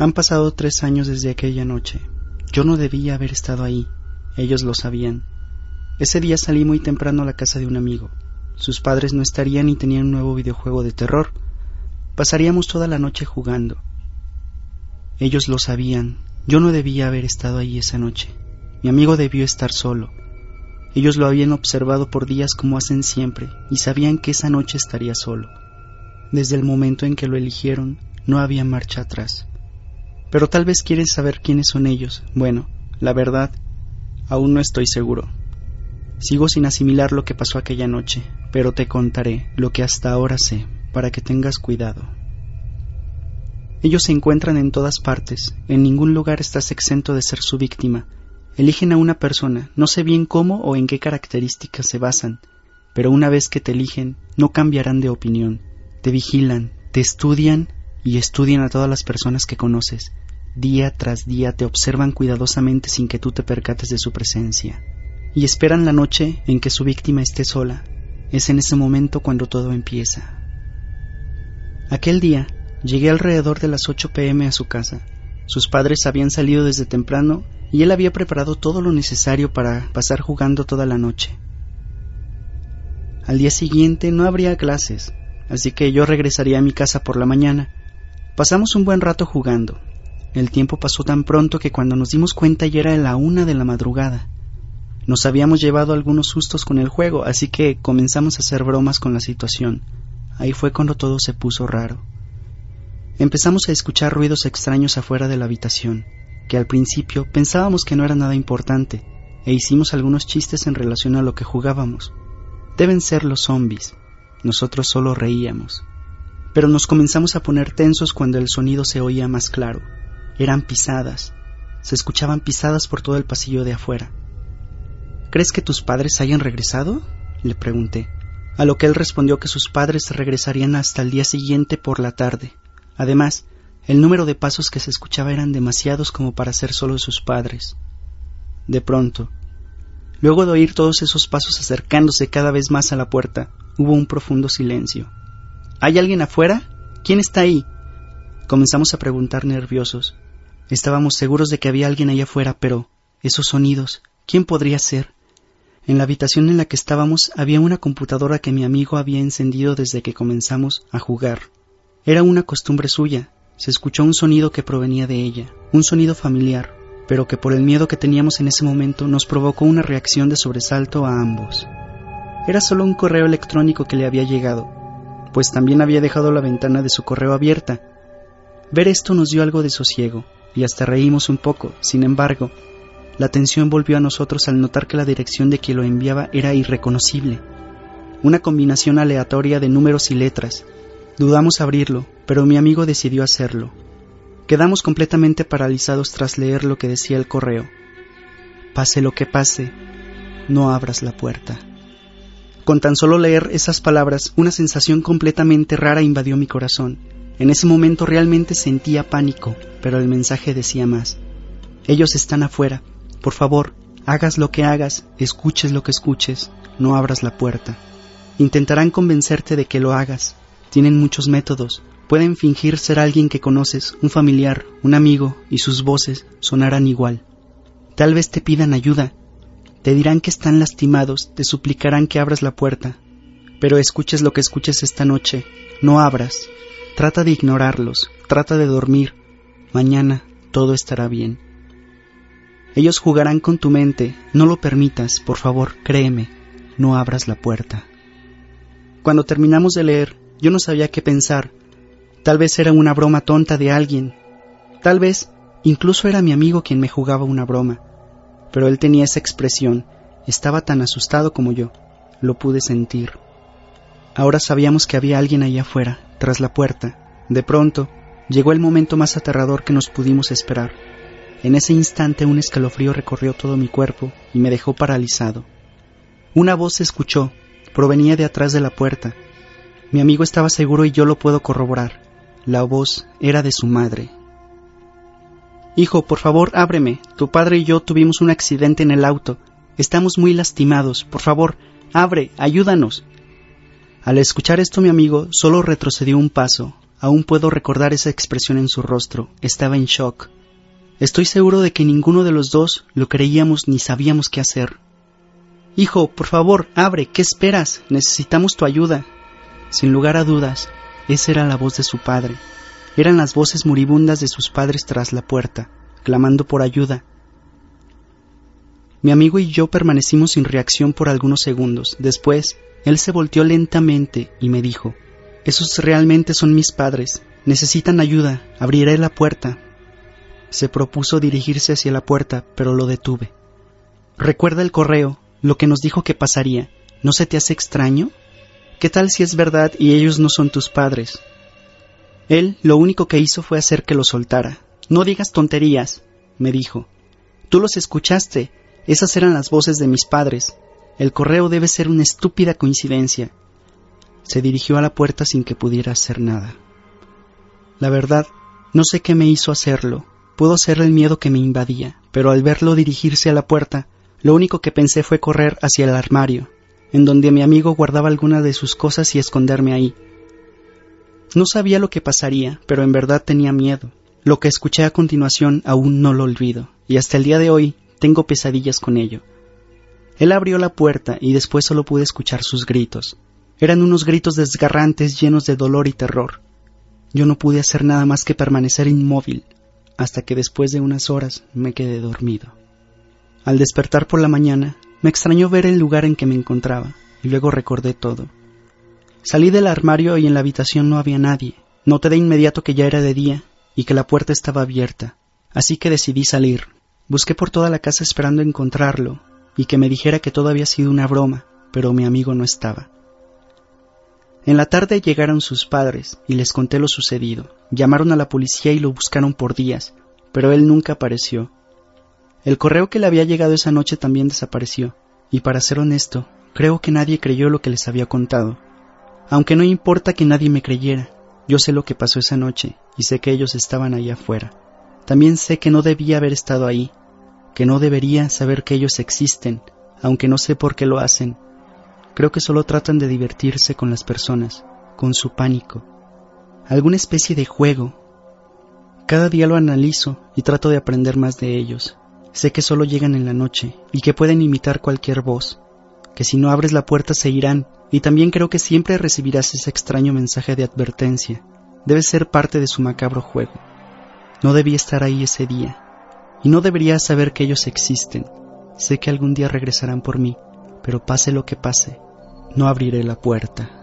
Han pasado tres años desde aquella noche. Yo no debía haber estado ahí. Ellos lo sabían. Ese día salí muy temprano a la casa de un amigo. Sus padres no estarían y tenían un nuevo videojuego de terror. Pasaríamos toda la noche jugando. Ellos lo sabían. Yo no debía haber estado ahí esa noche. Mi amigo debió estar solo. Ellos lo habían observado por días como hacen siempre y sabían que esa noche estaría solo. Desde el momento en que lo eligieron, no había marcha atrás. Pero tal vez quieres saber quiénes son ellos. Bueno, la verdad, aún no estoy seguro. Sigo sin asimilar lo que pasó aquella noche, pero te contaré lo que hasta ahora sé, para que tengas cuidado. Ellos se encuentran en todas partes, en ningún lugar estás exento de ser su víctima, Eligen a una persona, no sé bien cómo o en qué características se basan, pero una vez que te eligen, no cambiarán de opinión. Te vigilan, te estudian y estudian a todas las personas que conoces. Día tras día te observan cuidadosamente sin que tú te percates de su presencia. Y esperan la noche en que su víctima esté sola. Es en ese momento cuando todo empieza. Aquel día llegué alrededor de las 8 pm a su casa. Sus padres habían salido desde temprano y él había preparado todo lo necesario para pasar jugando toda la noche. Al día siguiente no habría clases, así que yo regresaría a mi casa por la mañana. Pasamos un buen rato jugando. El tiempo pasó tan pronto que cuando nos dimos cuenta ya era la una de la madrugada. Nos habíamos llevado algunos sustos con el juego, así que comenzamos a hacer bromas con la situación. Ahí fue cuando todo se puso raro. Empezamos a escuchar ruidos extraños afuera de la habitación que al principio pensábamos que no era nada importante, e hicimos algunos chistes en relación a lo que jugábamos. Deben ser los zombies. Nosotros solo reíamos. Pero nos comenzamos a poner tensos cuando el sonido se oía más claro. Eran pisadas. Se escuchaban pisadas por todo el pasillo de afuera. ¿Crees que tus padres hayan regresado? le pregunté, a lo que él respondió que sus padres regresarían hasta el día siguiente por la tarde. Además, el número de pasos que se escuchaba eran demasiados como para ser solo sus padres. De pronto, luego de oír todos esos pasos acercándose cada vez más a la puerta, hubo un profundo silencio. ¿Hay alguien afuera? ¿Quién está ahí? Comenzamos a preguntar nerviosos. Estábamos seguros de que había alguien allá afuera, pero esos sonidos, ¿quién podría ser? En la habitación en la que estábamos había una computadora que mi amigo había encendido desde que comenzamos a jugar. Era una costumbre suya, se escuchó un sonido que provenía de ella, un sonido familiar, pero que por el miedo que teníamos en ese momento nos provocó una reacción de sobresalto a ambos. Era solo un correo electrónico que le había llegado, pues también había dejado la ventana de su correo abierta. Ver esto nos dio algo de sosiego, y hasta reímos un poco, sin embargo, la tensión volvió a nosotros al notar que la dirección de quien lo enviaba era irreconocible, una combinación aleatoria de números y letras, Dudamos abrirlo, pero mi amigo decidió hacerlo. Quedamos completamente paralizados tras leer lo que decía el correo. Pase lo que pase, no abras la puerta. Con tan solo leer esas palabras, una sensación completamente rara invadió mi corazón. En ese momento realmente sentía pánico, pero el mensaje decía más. Ellos están afuera. Por favor, hagas lo que hagas, escuches lo que escuches, no abras la puerta. Intentarán convencerte de que lo hagas, tienen muchos métodos. Pueden fingir ser alguien que conoces, un familiar, un amigo, y sus voces sonarán igual. Tal vez te pidan ayuda. Te dirán que están lastimados, te suplicarán que abras la puerta. Pero escuches lo que escuches esta noche. No abras. Trata de ignorarlos. Trata de dormir. Mañana todo estará bien. Ellos jugarán con tu mente. No lo permitas, por favor, créeme. No abras la puerta. Cuando terminamos de leer, yo no sabía qué pensar. Tal vez era una broma tonta de alguien. Tal vez incluso era mi amigo quien me jugaba una broma. Pero él tenía esa expresión. Estaba tan asustado como yo. Lo pude sentir. Ahora sabíamos que había alguien allá afuera, tras la puerta. De pronto, llegó el momento más aterrador que nos pudimos esperar. En ese instante un escalofrío recorrió todo mi cuerpo y me dejó paralizado. Una voz se escuchó, provenía de atrás de la puerta, mi amigo estaba seguro y yo lo puedo corroborar. La voz era de su madre. Hijo, por favor, ábreme. Tu padre y yo tuvimos un accidente en el auto. Estamos muy lastimados. Por favor, abre, ayúdanos. Al escuchar esto mi amigo solo retrocedió un paso, Aún puedo recordar esa expresión en su rostro. Estaba en shock. Estoy seguro de que ninguno de los dos lo creíamos ni sabíamos qué hacer. Hijo, por favor, abre, ¿qué esperas? Necesitamos tu ayuda. Sin lugar a dudas, esa era la voz de su padre. Eran las voces moribundas de sus padres tras la puerta, clamando por ayuda. Mi amigo y yo permanecimos sin reacción por algunos segundos. Después, él se volteó lentamente y me dijo, Esos realmente son mis padres. Necesitan ayuda. Abriré la puerta. Se propuso dirigirse hacia la puerta, pero lo detuve. Recuerda el correo, lo que nos dijo que pasaría. ¿No se te hace extraño? ¿Qué tal si es verdad y ellos no son tus padres? Él lo único que hizo fue hacer que lo soltara. No digas tonterías, me dijo. Tú los escuchaste. Esas eran las voces de mis padres. El correo debe ser una estúpida coincidencia. Se dirigió a la puerta sin que pudiera hacer nada. La verdad, no sé qué me hizo hacerlo. Pudo ser el miedo que me invadía, pero al verlo dirigirse a la puerta, lo único que pensé fue correr hacia el armario, en donde mi amigo guardaba alguna de sus cosas y esconderme ahí. No sabía lo que pasaría, pero en verdad tenía miedo. Lo que escuché a continuación aún no lo olvido, y hasta el día de hoy tengo pesadillas con ello. Él abrió la puerta y después solo pude escuchar sus gritos. Eran unos gritos desgarrantes llenos de dolor y terror. Yo no pude hacer nada más que permanecer inmóvil, hasta que después de unas horas me quedé dormido. Al despertar por la mañana, me extrañó ver el lugar en que me encontraba, y luego recordé todo. Salí del armario y en la habitación no había nadie. Noté de inmediato que ya era de día y que la puerta estaba abierta, así que decidí salir. Busqué por toda la casa esperando encontrarlo y que me dijera que todo había sido una broma, pero mi amigo no estaba. En la tarde llegaron sus padres y les conté lo sucedido. Llamaron a la policía y lo buscaron por días, pero él nunca apareció. El correo que le había llegado esa noche también desapareció, y para ser honesto, creo que nadie creyó lo que les había contado. Aunque no importa que nadie me creyera, yo sé lo que pasó esa noche y sé que ellos estaban allá afuera. También sé que no debía haber estado ahí, que no debería saber que ellos existen, aunque no sé por qué lo hacen, Creo que solo tratan de divertirse con las personas, con su pánico. Alguna especie de juego. Cada día lo analizo y trato de aprender más de ellos. Sé que solo llegan en la noche y que pueden imitar cualquier voz, que si no abres la puerta se irán, y también creo que siempre recibirás ese extraño mensaje de advertencia. Debe ser parte de su macabro juego. No debía estar ahí ese día, y no debería saber que ellos existen. Sé que algún día regresarán por mí, pero pase lo que pase, no abriré la puerta.